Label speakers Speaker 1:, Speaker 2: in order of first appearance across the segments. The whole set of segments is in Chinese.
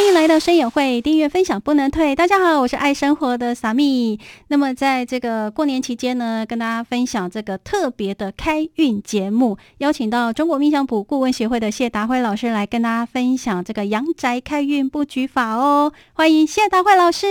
Speaker 1: 欢迎来到生友会，订阅分享不能退。大家好，我是爱生活的萨米。那么在这个过年期间呢，跟大家分享这个特别的开运节目，邀请到中国命相卜顾问协会的谢达辉老师来跟大家分享这个阳宅开运布局法哦。欢迎谢达辉老师。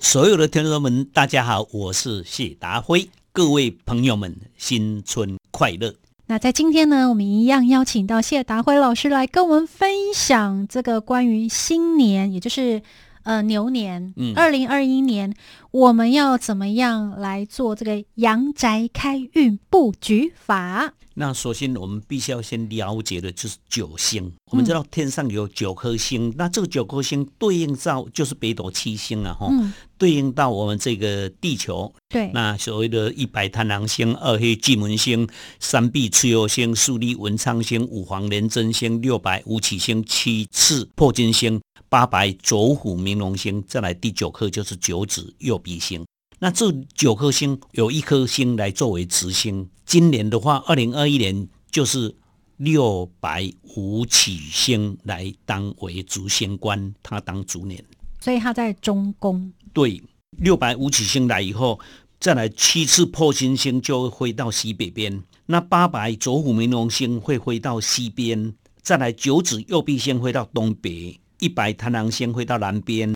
Speaker 2: 所有的听众们，大家好，我是谢达辉。各位朋友们，新春快乐！
Speaker 1: 那在今天呢，我们一样邀请到谢达辉老师来跟我们分享这个关于新年，也就是呃牛年，
Speaker 2: 嗯
Speaker 1: 二零二一年，我们要怎么样来做这个阳宅开运布局法？
Speaker 2: 那首先我们必须要先了解的就是九星。我们知道天上有九颗星，那这个九颗星对应到就是北斗七星啊，哈、
Speaker 1: 嗯，
Speaker 2: 对应到我们这个地球。
Speaker 1: 对，
Speaker 2: 那所谓的一白贪狼星、二黑巨门星、三碧蚩尤星、四立文昌星、五黄廉贞星、六白武曲星、七次破金星、八白左虎明龙星，再来第九颗就是九子右弼星。那这九颗星有一颗星来作为值星，今年的话，二零二一年就是六白五曲星来当为主星官，他当主年。
Speaker 1: 所以他在中宫。
Speaker 2: 对，六白五曲星来以后，再来七次破金星就会回到西北边，那八白左虎明龙星会回到西边，再来九子右弼星回到东北，一白贪狼星回到南边，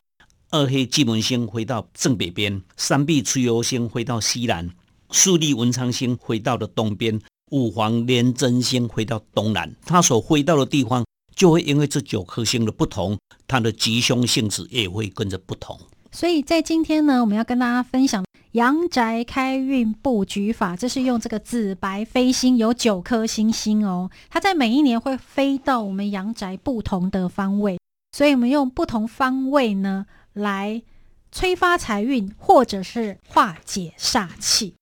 Speaker 2: 二黑巨门星回到正北边，三碧蚩尤星回到西南，四立文昌星回到了东边，五黄廉贞星回到东南，它所回到的地方。就会因为这九颗星的不同，它的吉凶性质也会跟着不同。
Speaker 1: 所以在今天呢，我们要跟大家分享阳宅开运布局法，这是用这个紫白飞星，有九颗星星哦，它在每一年会飞到我们阳宅不同的方位，所以我们用不同方位呢来催发财运，或者是化解煞气。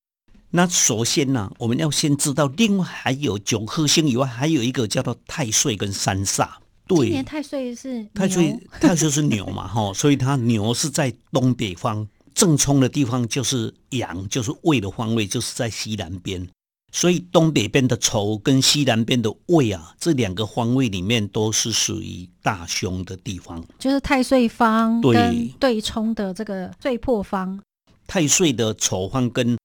Speaker 2: 那首先呢、我们要先知道，另外还有九颗星以外，还有一个叫做太岁跟三煞。对
Speaker 1: 今年，太岁是
Speaker 2: 太岁太岁是牛嘛，哈，所以它牛是在东北方，正冲的地方就是阳，就是胃的方位，就是在西南边。所以东北边的丑跟西南边的未啊，这两个方位里面都是属于大凶的地方。
Speaker 1: 就是太岁方
Speaker 2: 对
Speaker 1: 跟对冲的这个最破方。
Speaker 2: 太岁的丑方跟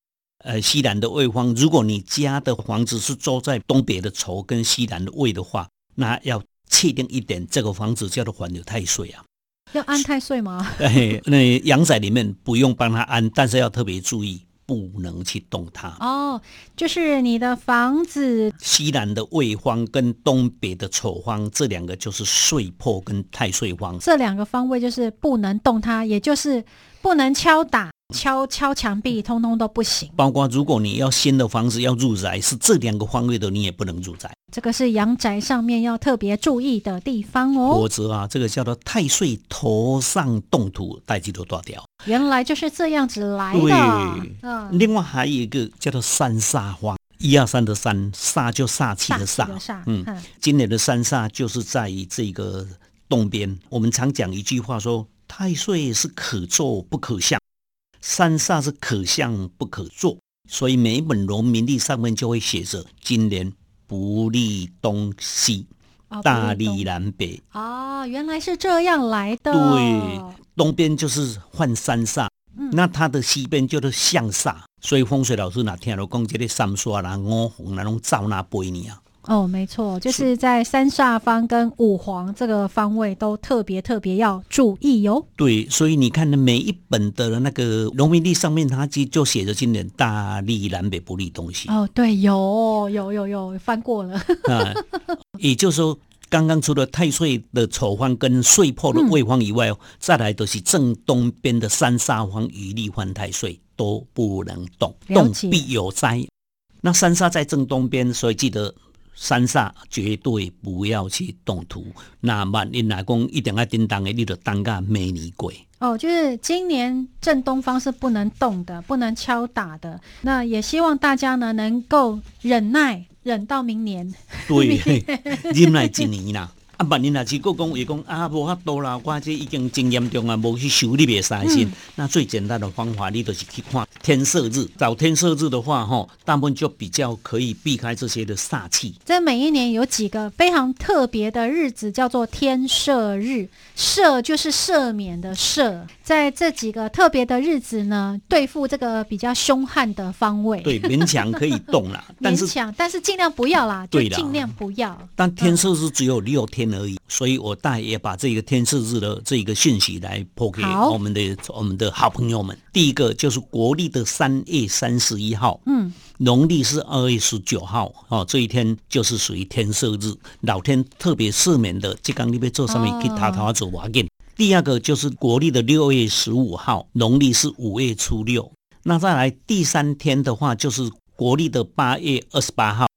Speaker 2: 呃西南的未方，如果你家的房子是住在东北的丑跟西南的未的话，那要确定一点，这个房子叫做还有太岁啊。
Speaker 1: 要安太岁吗？
Speaker 2: 哎，那阳宅里面不用帮他安，但是要特别注意，不能去动它。
Speaker 1: 哦，就是你的房子
Speaker 2: 西南的未方跟东北的丑方，这两个就是岁破跟太岁方。
Speaker 1: 这两个方位就是不能动它，也就是不能敲打、敲敲墙壁，通通都不行。
Speaker 2: 包括如果你要新的房子要入宅，是这两个方位的，你也不能入宅。
Speaker 1: 这个是阳宅上面要特别注意的地方哦
Speaker 2: 否。则啊，这个叫做太岁头上动土，代际都断掉。
Speaker 1: 原来就是这样子来的。
Speaker 2: 对
Speaker 1: 嗯，
Speaker 2: 另外还有一个叫做三煞方，一二三的三，煞就煞气的煞。嗯
Speaker 1: 嗯，
Speaker 2: 今年的三煞就是在于这个东边。我们常讲一句话说，太岁是可做不可象，三煞是可向不可做。所以每一本农民历上面就会写着今年不利东西，
Speaker 1: 哦
Speaker 2: 大利南北。
Speaker 1: 哦，原来是这样来的。
Speaker 2: 对，东边就是换三煞，
Speaker 1: 嗯
Speaker 2: 那它的西边就是向煞，所以风水老师哪听到讲这个三煞啦、五红啦，拢照那背你啊。
Speaker 1: 哦，没错，就是在三煞方跟五黄这个方位都特别特别要注意哟、
Speaker 2: 对，所以你看每一本的那个农民历上面，它就就写着今年大利南北不利东西
Speaker 1: 哦，对，有有有有翻过了。
Speaker 2: 啊，也就是说。刚刚除了太岁的丑方跟岁破的未方以外，哦，再来都是正东边的三煞方与立犯太岁都不能动，动必有灾。那三煞在正东边，所以记得三煞绝对不要去动土。那万一来讲一定要叮当的，你就当个美女鬼。
Speaker 1: 哦，就是今年正东方是不能动的，不能敲打的。那也希望大家呢能够忍耐，忍到明年。
Speaker 2: 对，忍耐一年啦。啊，万一若是国讲伊讲啊，无法度啦，我这已经真严重啊，无去修你袂使先。那最简单的方法，你就是去看天赦日。找天赦日的话，吼，大部分就比较可以避开这些的煞气。
Speaker 1: 在每一年有几个非常特别的日子，叫做天赦日。赦就是赦免的赦，在这几个特别的日子呢，对付这个比较凶悍的方位。
Speaker 2: 对，勉强可以动啦，但是
Speaker 1: 勉强，但是尽量不要啦，就
Speaker 2: 对啦
Speaker 1: 尽量不要。
Speaker 2: 但天赦日只有六天而已，所以我大也把这个天赦日的这个讯息来播给我们的我们的好朋友们。第一个就是国历的三月三十一号，
Speaker 1: 嗯，
Speaker 2: 农历是二月十九号，哦，这一天就是属于天赦日，老天特别赦免的，这刚你要做上面
Speaker 1: 哦
Speaker 2: 去塔塔做瓦紧。第二个就是国历的六月十五号，农历是五月初六。那再来第三天的话，就是国历的八月二十八号，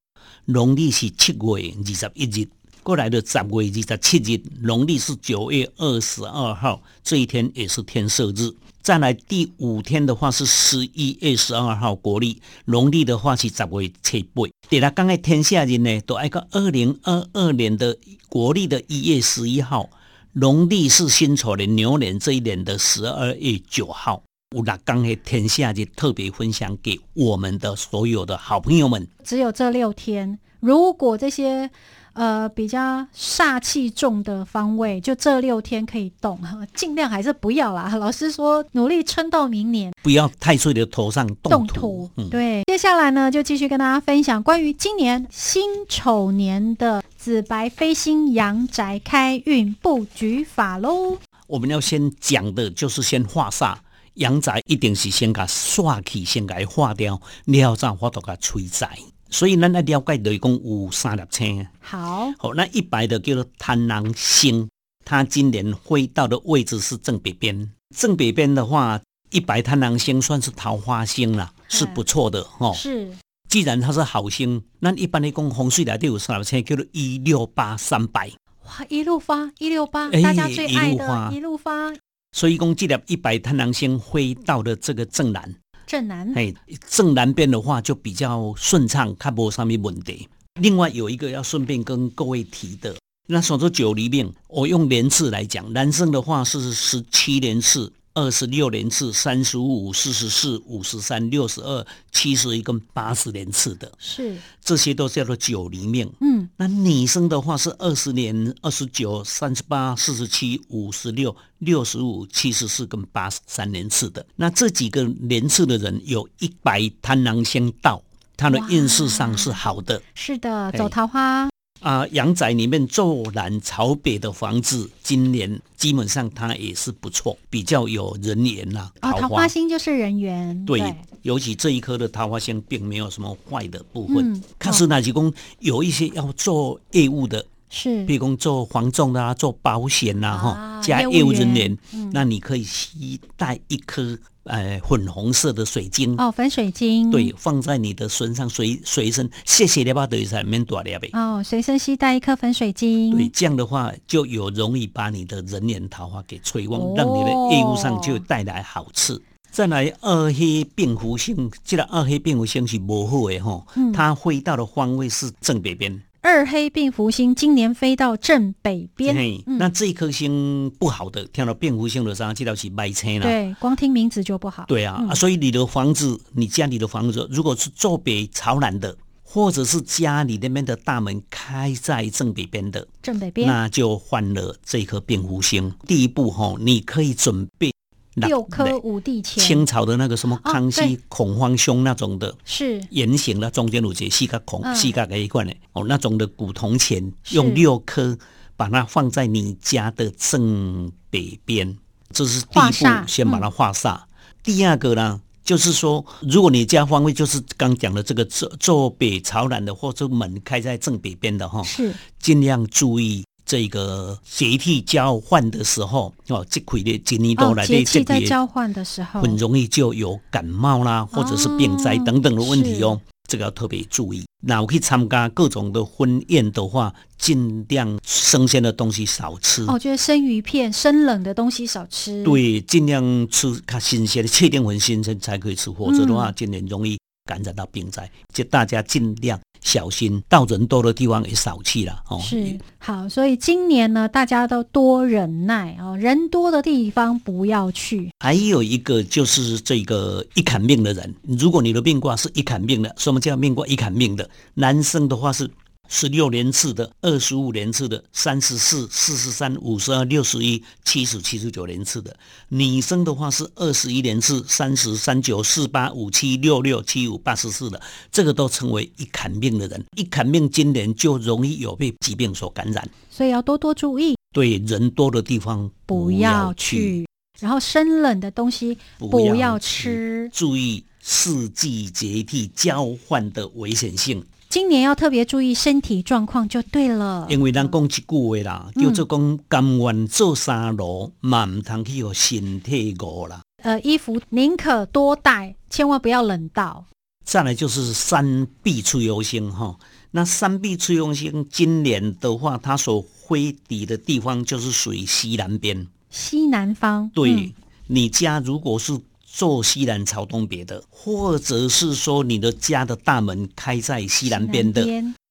Speaker 2: 农历是七月二十一日。过来的十月二十七日，农历是九月二十二号，这一天也是天赦日。再来第五天的话是十一月十二号国历，农历的话是十月七八。第六讲的天下人呢，都挨个二零二二年的国历的一月十一号，农历是辛丑年牛年这一年的十二月九号。我那刚的天下就特别分享给我们的所有的好朋友们。
Speaker 1: 只有这六天。如果这些呃比较煞气重的方位，就这六天可以动，尽量还是不要啦。老师说，努力撑到明年
Speaker 2: 不要太岁的头上动土
Speaker 1: 动土。。
Speaker 2: 嗯，
Speaker 1: 对，接下来呢，就继续跟大家分享关于今年辛丑年的紫白飞星阳宅开运布局法喽。
Speaker 2: 我们要先讲的就是先化煞。阳宅一定是先甲煞气先甲伊化掉，了再法度甲催财。所以咱来了解就是讲有三粒星。
Speaker 1: 好，
Speaker 2: 好，那一白的叫做贪狼星，它今年飞到的位置是正北边。正北边的话，一白贪狼星算是桃花星了，是不错的哦。
Speaker 1: 是
Speaker 2: 既然它是好星，那一般来讲风水来底有三粒星叫做一六八三白。
Speaker 1: 哇，一路发一六八，
Speaker 2: 哎
Speaker 1: 大家最爱的一路发
Speaker 2: 所以讲，这粒一百贪狼星飞到的这个正南，
Speaker 1: 正南。
Speaker 2: 哎，正南边的话就比较顺畅，看不上面问题。另外有一个要顺便跟各位提的，那说说九里面，我用连字来讲，男生的话是十七连次、二十六连次、三十五、四十四、五十三、六十二、七十一跟八十连次的，
Speaker 1: 是，
Speaker 2: 这些都叫做九黎命。
Speaker 1: 嗯，
Speaker 2: 那女生的话是二十年、二十九、三十八、四十七、五十六、六十五、七十四跟八十三连次的。那这几个连次的人有一百贪狼星到，他的运势上是好的。
Speaker 1: 是的，
Speaker 2: 哎
Speaker 1: 走桃花，
Speaker 2: 啊。阳宅里面坐南朝北的房子，今年基本上它也是不错，比较有人缘呐、
Speaker 1: 哦，桃
Speaker 2: 花。
Speaker 1: 花星就是人缘，
Speaker 2: 对，尤其这一颗的桃花星并没有什么坏的部分
Speaker 1: 嗯，
Speaker 2: 可是那是讲有一些要做业务的，
Speaker 1: 是
Speaker 2: 比如讲做房仲的啊，做保险呐、哈、
Speaker 1: 啊
Speaker 2: 加
Speaker 1: 业务
Speaker 2: 人
Speaker 1: 员
Speaker 2: 员，那你可以期待一颗呃粉红色的水晶，
Speaker 1: 哦，粉水晶，
Speaker 2: 对，放在你的身上随随身，谢谢你吧，等于在里面多了呗。
Speaker 1: 哦，随身携带一颗粉水晶，
Speaker 2: 对，这样的话就有容易把你的人缘桃花给催旺，
Speaker 1: 哦
Speaker 2: 让你的业务上就带来好处。再来二黑病符星，这个二黑病符星是不好的吼，
Speaker 1: 嗯
Speaker 2: 它飞到的方位是正北边。
Speaker 1: 二黑病福星今年飞到正北边，
Speaker 2: 嘿，
Speaker 1: 嗯。
Speaker 2: 那这一颗星不好的，听到病福星的时候，这条是白车啦。
Speaker 1: 对，光听名字就不好，
Speaker 2: 对啊，
Speaker 1: 嗯。
Speaker 2: 啊所以你的房子，你家里的房子，如果是坐北朝南的，或者是家里那边的大门开在正北边的，
Speaker 1: 正北边。
Speaker 2: 那就换了这颗病福星。第一步吼、你可以准备
Speaker 1: 六颗五帝钱，
Speaker 2: 清朝的那个什么
Speaker 1: 哦
Speaker 2: 康熙
Speaker 1: 对。
Speaker 2: 孔方兄那种的。
Speaker 1: 是。
Speaker 2: 圆形的，中间有一个四角孔、
Speaker 1: 嗯。
Speaker 2: 四角的一块的。哦，那种的古铜钱，用六颗把它放在你家的正北边，这是第一步，先把它化煞。第二个呢，就是说，如果你家方位就是刚讲的这个坐坐北朝南的，或者门开在正北边的哈，
Speaker 1: 是。
Speaker 2: 尽量注意。这个节气交换的时候，哦，这块的今年都
Speaker 1: 哦，
Speaker 2: 来
Speaker 1: 节气在
Speaker 2: 这
Speaker 1: 交换的时候，
Speaker 2: 很容易就有感冒啦，或者是病灾等等的问题哦。这个要特别注意。那我去参加各种的婚宴的话，尽量生鲜的东西少吃。
Speaker 1: 哦，就是生鱼片、生冷的东西少吃，，
Speaker 2: 对，尽量吃它新鲜的，确定很新鲜才可以吃，否则的话，
Speaker 1: 嗯
Speaker 2: 今年容易感染到病灾，就大家尽量小心，到人多的地方也少去了哦。
Speaker 1: 是好，所以今年呢，大家都多忍耐哦，人多的地方不要去。
Speaker 2: 还有一个就是这个一砍命的人，如果你的命卦是一砍命的，什么叫命卦一砍命的？男生的话是。十六连次的，二十五连次的，三十四、四十三、五十二、六十一、七十、七十九连次的。女生的话是二十一连次，三十三九四八五七六六七五八十四的，这个都称为一坎命的人。一坎命今年就容易有被疾病所感染，
Speaker 1: 所以要多多注意。
Speaker 2: 对人多的地方
Speaker 1: 不要去，然后生冷的东西不要吃，
Speaker 2: 注意四季节气交换的危险性。
Speaker 1: 今年要特别注意身体状况就对了，
Speaker 2: 因为咱讲一句话啦，叫做讲甘愿做三罗，嘛唔通去有身体饿啦。
Speaker 1: 呃，衣服宁可多带，千万不要冷到。
Speaker 2: 再来就是三碧出游星哈，那三碧出游星今年的话，它所挥抵的地方就是属于西南边，
Speaker 1: 西南方。
Speaker 2: 对你家如果是。坐西南朝东北的，或者是说你的家的大门开在西南边的，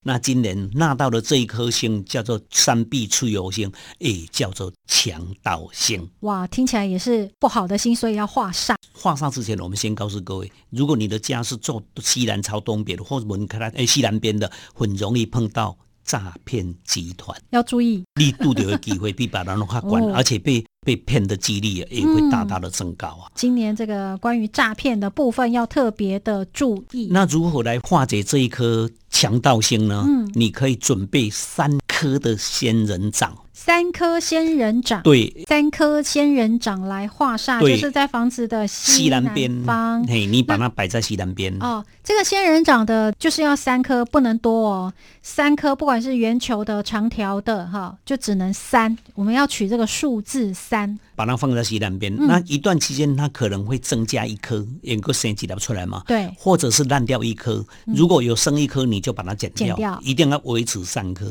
Speaker 2: 那今年纳到的这一颗星叫做三碧出游星，也叫做强盗星。
Speaker 1: 哇，听起来也是不好的星，所以要化煞。
Speaker 2: 化煞之前，我们先告诉各位，如果你的家是坐西南朝东北的，或者门开在诶西南边的，很容易碰到诈骗集团，
Speaker 1: 要注意。
Speaker 2: 力度的机会比把人的话管，而且被。被骗的几率也会大大的增高啊！
Speaker 1: 今年这个关于诈骗的部分要特别的注意。
Speaker 2: 那如何来化解这一颗强盗星呢？嗯，你可以准备三颗的仙人掌。
Speaker 1: 三颗仙人掌，
Speaker 2: 对，
Speaker 1: 三颗仙人掌来画煞，就是在房子的西南边方。
Speaker 2: 嘿，你把它摆在西南边。
Speaker 1: 哦，这个仙人掌的，就是要三颗，不能多哦。三颗，不管是圆球的、长条的，哈，就只能三。我们要取这个数字三。
Speaker 2: 把它放在西南边，那一段期间它可能会增加一颗，有个升级的出来嘛？
Speaker 1: 对，
Speaker 2: 或者是烂掉一颗，如果有生一颗，你就把它剪掉，一定要维持三颗。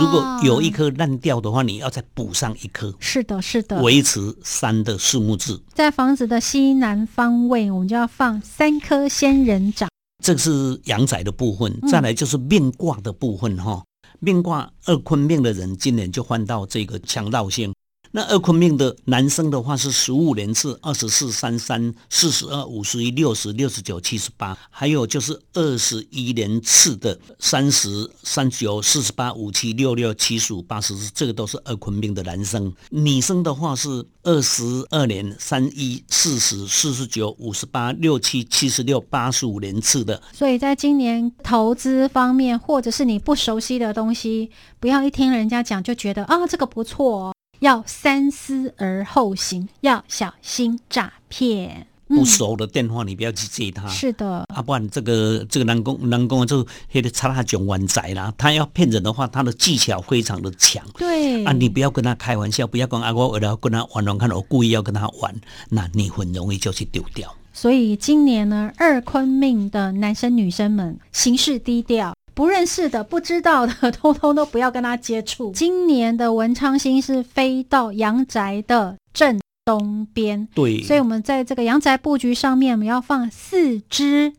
Speaker 2: 如果有一颗烂掉的话，你要再补上一颗。
Speaker 1: 是的，是的，
Speaker 2: 维持三的数目字。
Speaker 1: 在房子的西南方位，我们就要放三颗仙人掌。
Speaker 2: 这是阳宅的部分，再来就是命卦的部分哈。命卦二坤命的人，今年就换到这个强盗星。那二坤命的男生的话是十五连次，二十四、三三、四十二、五十一、六十、六十九、七十八，还有就是二十一连次的三十三九、四十八、五七、六六、七十五、八十四，这个都是二坤命的男生。女生的话是二十二年三一、四十、四十九、五十八、六七、七十六、八十五连次的。
Speaker 1: 所以在今年投资方面，或者是你不熟悉的东西，不要一听人家讲就觉得啊这个不错。要三思而后行，要小心诈骗。
Speaker 2: 不熟的电话，你不要去接他。
Speaker 1: 是的，
Speaker 2: 啊，不然这个这个男工男工就黑的差他囧玩仔啦。他要骗人的话，他的技巧非常的强。
Speaker 1: 对
Speaker 2: 啊，你不要跟他开玩笑，不要跟阿我为了跟他玩玩看，我故意要跟他玩，那你很容易就去丢掉。
Speaker 1: 所以今年呢，二坤命的男生女生们行事低调。不认识的、不知道的，通通都不要跟他接触。今年的文昌星是飞到阳宅的正东边，
Speaker 2: 对，
Speaker 1: 所以我们在这个阳宅布局上面，我们要放四支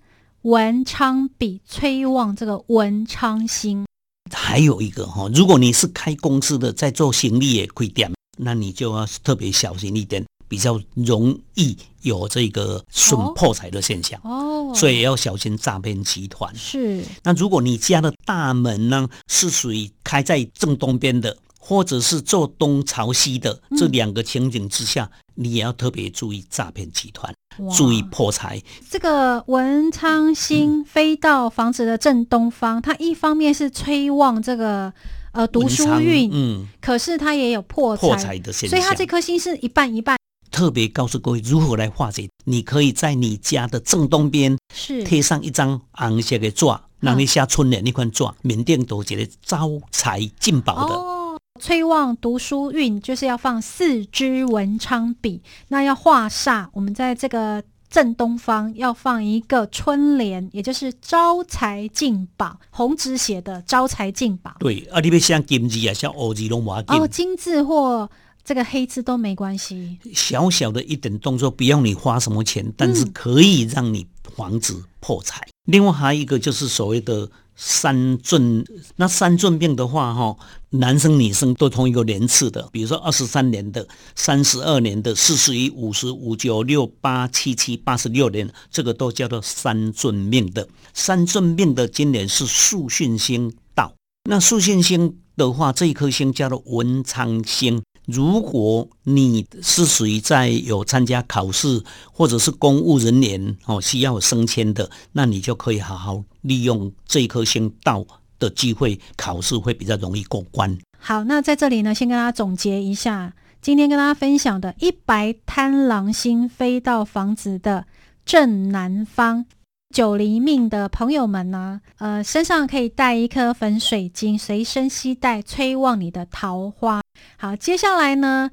Speaker 1: 文昌笔，催旺这个文昌星。
Speaker 2: 还有一个哈，如果你是开公司的，在做行李也可以点，那你就要特别小心一点。比较容易有这个损破财的现象哦，所以要小心诈骗集团。
Speaker 1: 是，
Speaker 2: 那如果你家的大门呢是属于开在正东边的，或者是坐东朝西的这两个情景之下，你也要特别注意诈骗集团，注意破财。
Speaker 1: 这个文昌星飞到房子的正东方，它一方面是催旺这个。呃，读书运，嗯，可是它也有破
Speaker 2: 破财的现
Speaker 1: 象，所以它这颗星是一半一半。
Speaker 2: 特别告诉各位如何来化解，你可以在你家的正东边
Speaker 1: 是
Speaker 2: 贴上一张红色的纸，让你下春联那款纸，缅甸都觉得招财进宝的。
Speaker 1: 哦，催旺读书运就是要放四支文昌笔，那要化煞。我们在这个正东方要放一个春联，也就是招财进宝，红纸写的招财进宝。
Speaker 2: 对，啊，你别像金字啊，像欧字龙马
Speaker 1: 哦，金字或。这个黑字都没关系，
Speaker 2: 小小的一点动作，不要你花什么钱，但是可以让你防止破财。另外还有一个就是所谓的三尊，那三尊命的话，哈，男生女生都同一个年次的，比如说二十三年的、三十二年的、四十一、五十五、九六八七七八十六年，这个都叫做三尊命的。三尊命的今年是素训星到，那素训星的话，这一颗星叫做文昌星。如果你是属于在有参加考试或者是公务人员哦，需要升迁的，那你就可以好好利用这一颗星到的机会，考试会比较容易过关。
Speaker 1: 好，那在这里呢，先跟大家总结一下，今天跟大家分享的一白贪狼星飞到房子的正南方。九黎命的朋友们呢，呃，身上可以带一颗粉水晶，随身携带，催旺你的桃花。好，接下来呢，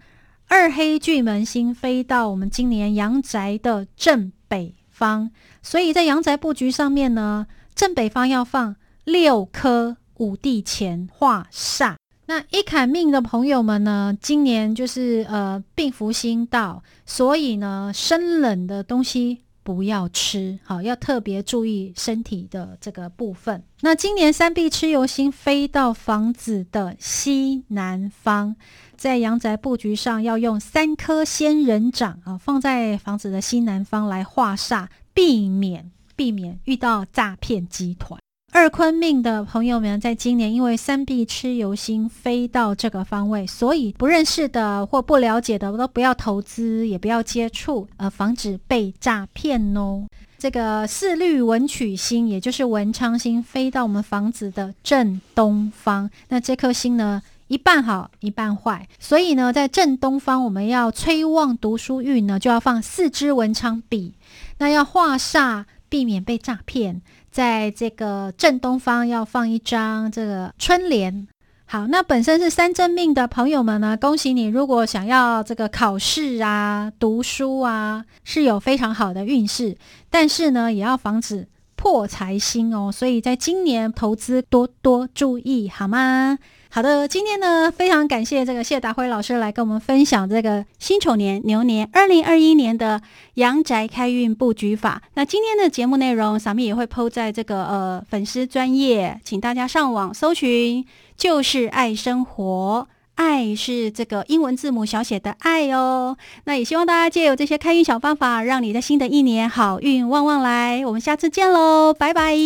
Speaker 1: 二黑巨门星飞到我们今年阳宅的正北方，所以在阳宅布局上面呢，正北方要放六颗五帝钱化煞。那一坎命的朋友们呢，今年就是呃病福星到，所以呢，生冷的东西。不要吃好，要特别注意身体的这个部分。那今年三碧蚩尤星飞到房子的西南方，在阳宅布局上要用三颗仙人掌啊，放在房子的西南方来化煞，避免避免遇到诈骗集团。二坤命的朋友们，在今年因为三碧蚩尤星飞到这个方位，所以不认识的或不了解的都不要投资，也不要接触，呃，防止被诈骗哦。这个四绿文曲星，也就是文昌星，飞到我们房子的正东方。那这颗星呢，一半好，一半坏，所以呢，在正东方，我们要催旺读书运呢，就要放四支文昌笔，那要化煞，避免被诈骗。在这个正东方要放一张这个春联。好，那本身是三正命的朋友们呢，恭喜你！如果想要这个考试啊、读书啊，是有非常好的运势，但是呢，也要防止破财星哦。所以在今年投资多多注意，好吗？好的，今天呢，非常感谢这个谢达辉老师来跟我们分享这个辛丑年牛年二零二一年的阳宅开运布局法。那今天的节目内容，小蜜也会抛在这个呃粉丝专业，请大家上网搜寻，就是爱生活，爱是这个英文字母小写的爱哦。那也希望大家借由这些开运小方法，让你在新的一年好运旺旺来。我们下次见喽，拜拜。